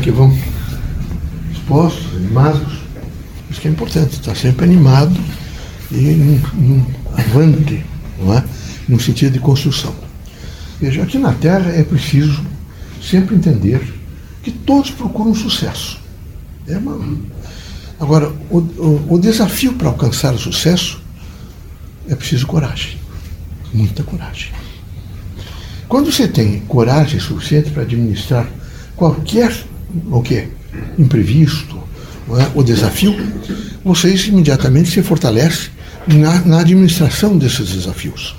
que vão? Expostos, animados. Isso que é importante, estar sempre animado e num, num avante, não é? no sentido de construção. Veja, aqui na Terra é preciso sempre entender que todos procuram sucesso. É uma... Agora, o, o, o desafio para alcançar o sucesso é preciso coragem, muita coragem. Quando você tem coragem suficiente para administrar qualquer o que imprevisto é? o desafio, vocês imediatamente se fortalecem na, na administração desses desafios.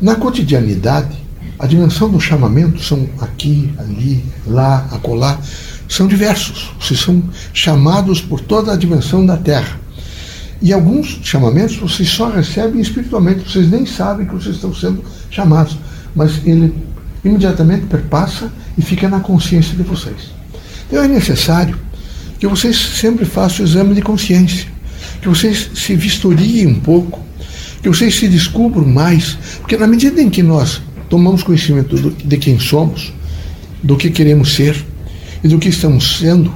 Na cotidianidade, a dimensão do chamamento são aqui, ali, lá, acolá, são diversos. Vocês são chamados por toda a dimensão da Terra. E alguns chamamentos vocês só recebem espiritualmente, vocês nem sabem que vocês estão sendo chamados, mas ele imediatamente perpassa e fica na consciência de vocês. Então é necessário que vocês sempre façam o exame de consciência, que vocês se vistoriem um pouco que vocês se descubram mais, porque na medida em que nós tomamos conhecimento do, de quem somos, do que queremos ser e do que estamos sendo,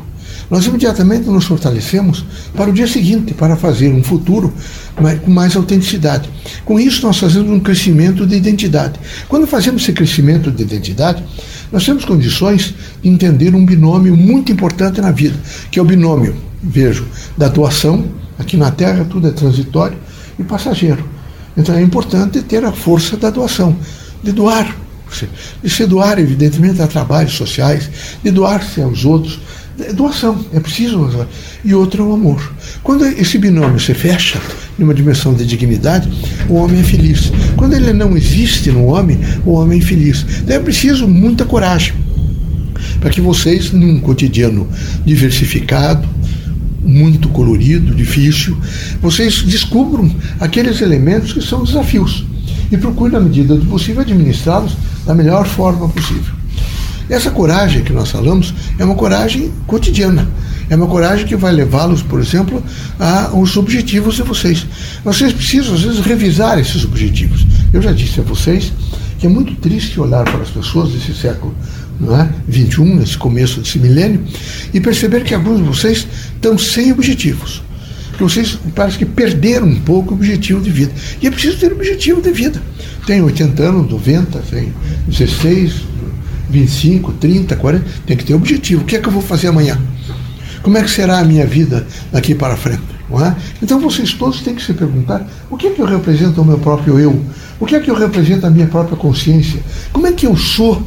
nós imediatamente nos fortalecemos para o dia seguinte, para fazer um futuro com mais autenticidade. Com isso, nós fazemos um crescimento de identidade. Quando fazemos esse crescimento de identidade, nós temos condições de entender um binômio muito importante na vida, que é o binômio, vejo, da doação. Aqui na Terra tudo é transitório e passageiro. Então é importante ter a força da doação, de doar. De se doar, evidentemente, a trabalhos sociais, de doar-se aos outros. É doação, é preciso. E outro é o amor. Quando esse binômio se fecha numa dimensão de dignidade, o homem é feliz. Quando ele não existe no homem, o homem é infeliz. Então é preciso muita coragem para que vocês, num cotidiano diversificado, muito colorido, difícil, vocês descubram aqueles elementos que são desafios e procurem, na medida do possível, administrá-los da melhor forma possível. Essa coragem que nós falamos é uma coragem cotidiana. É uma coragem que vai levá-los, por exemplo, aos objetivos de vocês. Vocês precisam, às vezes, revisar esses objetivos. Eu já disse a vocês que é muito triste olhar para as pessoas desse século não é? 21, nesse começo desse milênio, e perceber que alguns de vocês estão sem objetivos. Que vocês parece que perderam um pouco o objetivo de vida. E é preciso ter objetivo de vida. Tem 80 anos, 90, tem 16, 25, 30, 40, tem que ter objetivo. O que é que eu vou fazer amanhã? Como é que será a minha vida daqui para frente? É? Então vocês todos têm que se perguntar o que é que eu represento ao meu próprio eu? O que é que eu represento à minha própria consciência? Como é que eu sou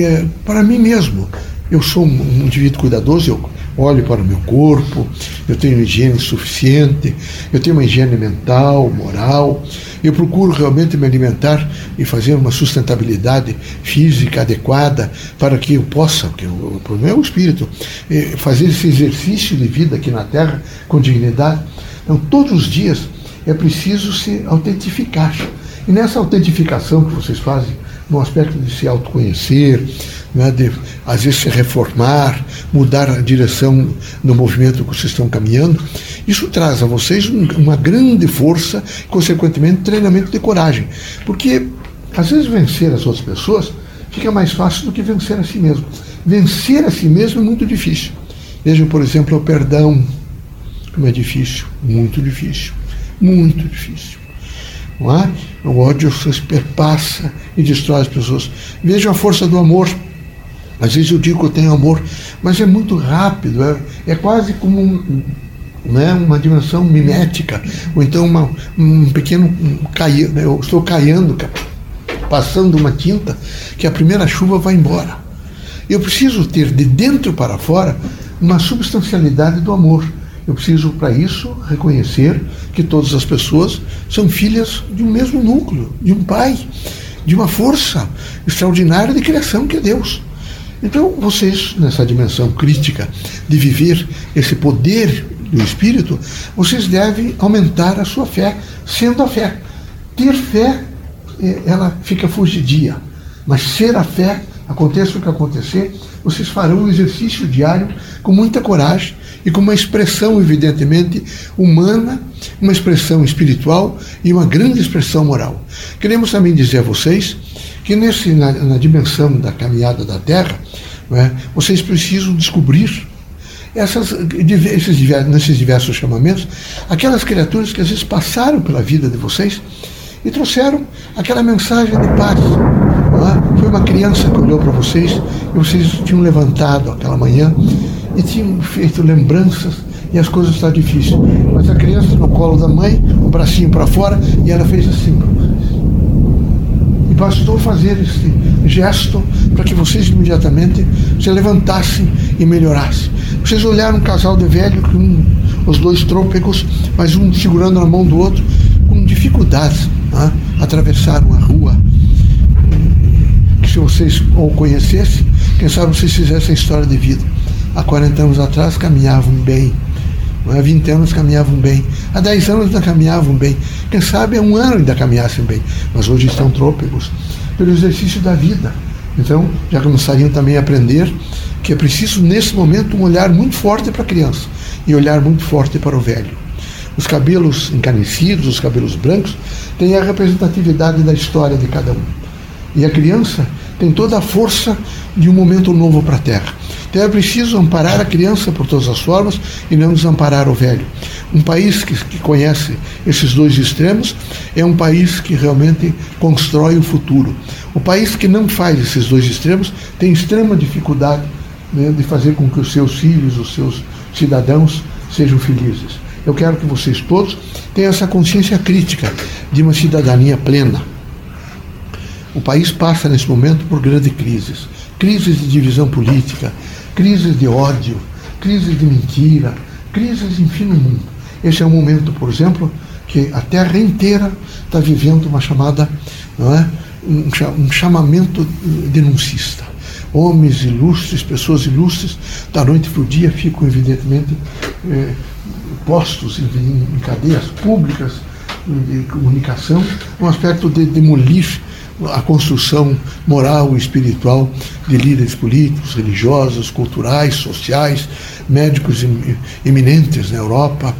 é, para mim mesmo. Eu sou um indivíduo cuidadoso, eu olho para o meu corpo, eu tenho higiene suficiente, eu tenho uma higiene mental, moral, eu procuro realmente me alimentar e fazer uma sustentabilidade física adequada para que eu possa, porque o problema é o espírito, é, fazer esse exercício de vida aqui na Terra com dignidade. Então, todos os dias é preciso se autentificar. E nessa autentificação que vocês fazem, no aspecto de se autoconhecer, né, de às vezes se reformar, mudar a direção no movimento que vocês estão caminhando. Isso traz a vocês uma grande força, consequentemente, treinamento de coragem. Porque às vezes vencer as outras pessoas fica mais fácil do que vencer a si mesmo. Vencer a si mesmo é muito difícil. Vejam, por exemplo, o perdão, como é difícil, muito difícil, muito difícil. Não é? O ódio perpassa e destrói as pessoas. Vejam a força do amor. Às vezes eu digo que eu tenho amor, mas é muito rápido, é, é quase como um, né, uma dimensão mimética, ou então uma, um pequeno um, eu estou caindo, passando uma tinta, que a primeira chuva vai embora. Eu preciso ter de dentro para fora uma substancialidade do amor. Eu preciso, para isso, reconhecer que todas as pessoas são filhas de um mesmo núcleo, de um pai, de uma força extraordinária de criação que é Deus. Então, vocês, nessa dimensão crítica de viver esse poder do Espírito, vocês devem aumentar a sua fé, sendo a fé. Ter fé, eh, ela fica fugidia, mas ser a fé, aconteça o que acontecer, vocês farão um exercício diário com muita coragem e com uma expressão, evidentemente, humana, uma expressão espiritual e uma grande expressão moral. Queremos também dizer a vocês que nesse, na, na dimensão da caminhada da Terra, É? Vocês precisam descobrir essas, esses, nesses diversos chamamentos aquelas criaturas que às vezes passaram pela vida de vocês e trouxeram aquela mensagem de paz. É? Foi uma criança que olhou para vocês e vocês tinham levantado aquela manhã e tinham feito lembranças e as coisas estavam difíceis. Mas a criança no colo da mãe, o bracinho para fora, e ela fez assim bastou fazer esse gesto para que vocês imediatamente se levantassem e melhorassem. Vocês olharam um casal de velho com os dois trôpegos, mas um segurando na mão do outro, com dificuldades, né? atravessaram a rua. Que se vocês o conhecessem, quem sabe vocês fizessem história de vida. Há 40 anos atrás caminhavam bem Há 20 anos caminhavam bem. Há 10 anos ainda caminhavam bem. Quem sabe há um ano ainda caminhassem bem. Mas hoje estão trôpegos pelo exercício da vida. Então, já começariam também a aprender que é preciso, nesse momento, um olhar muito forte para a criança e olhar muito forte para o velho. Os cabelos encanecidos, os cabelos brancos, têm a representatividade da história de cada um. E a criança tem toda a força de um momento novo para a Terra. Então é preciso amparar a criança por todas as formas e não desamparar o velho. Um país que, que conhece esses dois extremos é um país que realmente constrói o futuro. O país que não faz esses dois extremos tem extrema dificuldade né, de fazer com que os seus filhos, os seus cidadãos, sejam felizes. Eu quero que vocês todos tenham essa consciência crítica de uma cidadania plena. O país passa nesse momento por grandes crises crises de divisão política, crises de ódio, crises de mentira, crises, enfim, no mundo. Esse é um momento, por exemplo, que a Terra inteira está vivendo uma chamada, é? um chamamento denuncista. Homens ilustres, pessoas ilustres, da noite para o dia ficam, evidentemente, eh, postos em, em cadeias públicas de comunicação, um aspecto de demolir a construção moral e espiritual de líderes políticos, religiosos, culturais, sociais, médicos eminentes na Europa,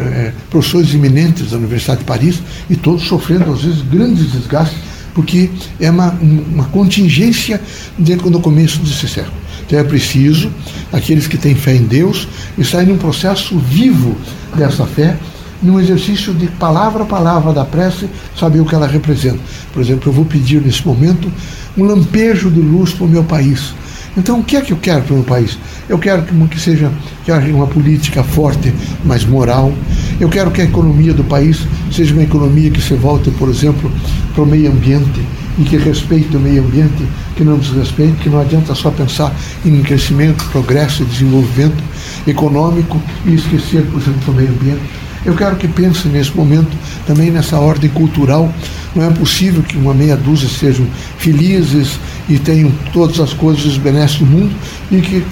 é, professores eminentes da Universidade de Paris, e todos sofrendo, às vezes, grandes desgastes, porque é uma, uma contingência dentro do começo desse século. Então é preciso, aqueles que têm fé em Deus, estarem num processo vivo dessa fé num exercício de palavra a palavra da prece, saber o que ela representa. Por exemplo, eu vou pedir nesse momento um lampejo de luz para o meu país. Então, o que é que eu quero para o meu país? Eu quero que, seja que haja uma política forte, mas moral. Eu quero que a economia do país seja uma economia que se volte, por exemplo, para o meio ambiente e que respeite o meio ambiente, que não desrespeite, que não adianta só pensar em crescimento, progresso e desenvolvimento econômico e esquecer, por exemplo, o meio ambiente. Eu quero que pense nesse momento também nessa ordem cultural. Não é possível que uma meia dúzia sejam felizes e tenham todas as coisas os benesses do mundo e que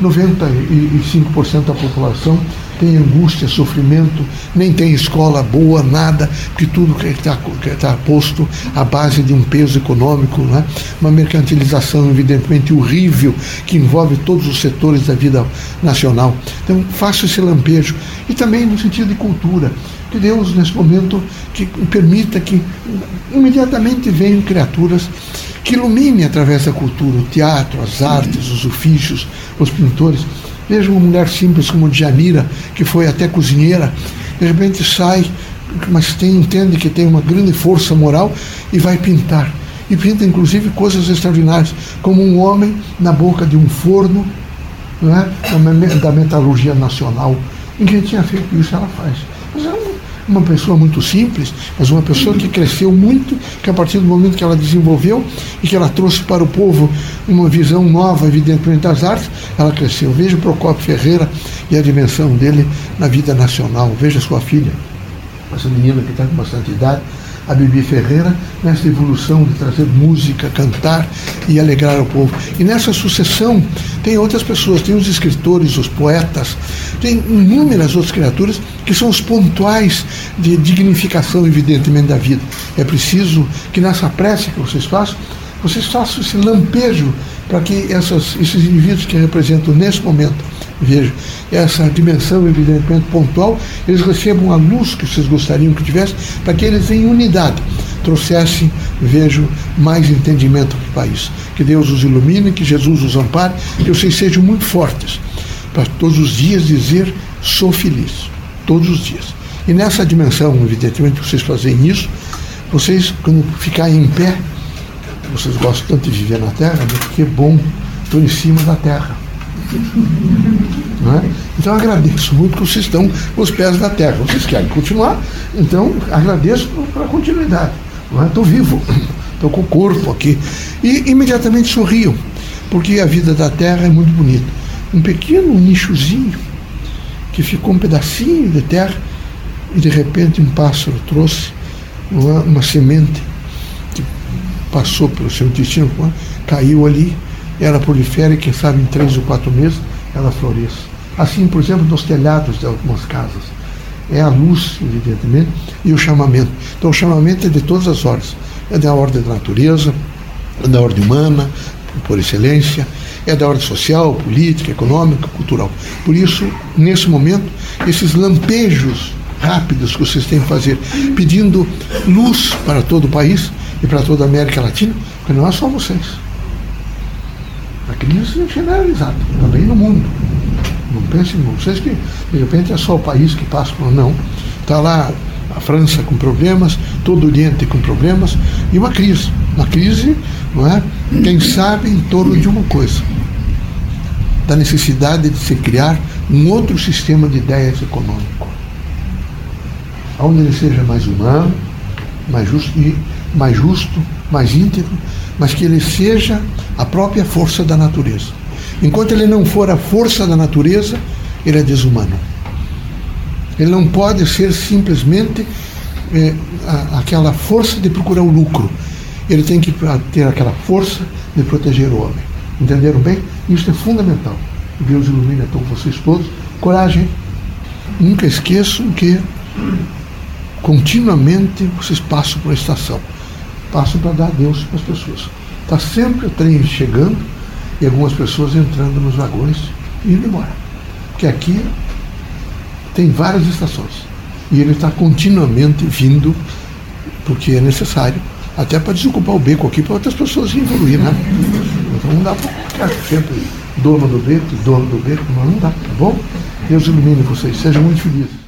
95% da população tem angústia, sofrimento, nem tem escola boa, nada, porque tudo que está tá posto à base de um peso econômico, né? uma mercantilização evidentemente horrível que envolve todos os setores da vida nacional. Então, faça esse lampejo. E também no sentido de cultura. Que Deus, nesse momento, que permita que imediatamente venham criaturas que iluminem através da cultura, o teatro, as artes, os ofícios, os pintores, Veja uma mulher simples como Djanira, que foi até cozinheira, de repente sai, mas tem, entende que tem uma grande força moral e vai pintar. E pinta inclusive coisas extraordinárias, como um homem na boca de um forno é? da metalurgia nacional. Ninguém tinha feito isso, ela faz. Uma pessoa muito simples, mas uma pessoa que cresceu muito, que a partir do momento que ela desenvolveu e que ela trouxe para o povo uma visão nova, evidentemente, das artes, ela cresceu. Veja o Procopio Ferreira e a dimensão dele na vida nacional. Veja sua filha, essa menina que está com bastante idade, a Bibi Ferreira nessa evolução de trazer música, cantar e alegrar o povo. E nessa sucessão tem outras pessoas, tem os escritores, os poetas, tem inúmeras outras criaturas que são os pontuais de dignificação, evidentemente, da vida. É preciso que nessa prece que vocês façam, vocês façam esse lampejo para que essas, esses indivíduos que representam nesse momento, veja, essa dimensão evidentemente pontual, eles recebam a luz que vocês gostariam que tivesse, para que eles em unidade trouxessem, vejo, mais entendimento para o país. Que Deus os ilumine, que Jesus os ampare, que vocês sejam muito fortes para todos os dias dizer sou feliz. Todos os dias. E nessa dimensão, evidentemente, vocês fazem isso, vocês, quando ficarem em pé, vocês gostam tanto de viver na Terra, né? porque é bom, estou em cima da Terra. É? Então agradeço muito que vocês estão com os pés da terra. Vocês querem continuar, então agradeço pela continuidade. Estou é? vivo, estou com o corpo aqui. E imediatamente sorriam, porque a vida da terra é muito bonita. Um pequeno nichozinho que ficou um pedacinho de terra e de repente um pássaro trouxe uma, uma semente que passou pelo seu intestino, caiu ali, ela prolifera e quem sabe em três ou quatro meses ela floresce. Assim, por exemplo, nos telhados de algumas casas. É a luz, evidentemente, e o chamamento. Então, o chamamento é de todas as ordens. É da ordem da natureza, é da ordem humana, por excelência, é da ordem social, política, econômica, cultural. Por isso, nesse momento, esses lampejos rápidos que vocês têm que fazer, pedindo luz para todo o país e para toda a América Latina, porque não é só vocês. A crise é generalizada, também no mundo. Não pensem, não vocês que de repente é só o país que passa por. Não. Está lá a França com problemas, todo o Oriente com problemas, e uma crise. Uma crise, não é? Quem sabe em torno de uma coisa da necessidade de se criar um outro sistema de ideias econômico, onde ele seja mais humano, mais justo, mais justo, mais íntegro, mas que ele seja a própria força da natureza. Enquanto ele não for a força da natureza, ele é desumano. Ele não pode ser simplesmente é, a, aquela força de procurar o lucro. Ele tem que ter aquela força de proteger o homem. Entenderam bem? Isso é fundamental. Deus ilumine a todos vocês todos. Coragem. Nunca esqueçam que continuamente vocês passam por estação. Passam para dar Deus para as pessoas. Está sempre o trem chegando e algumas pessoas entrando nos vagões e indo embora. Porque aqui tem várias estações. E ele está continuamente vindo, porque é necessário até para desocupar o beco aqui para outras pessoas evoluir, né? Então não dá para ficar sempre dono do beco, dono do beco, mas não dá, tá bom? Deus ilumine vocês, sejam muito felizes.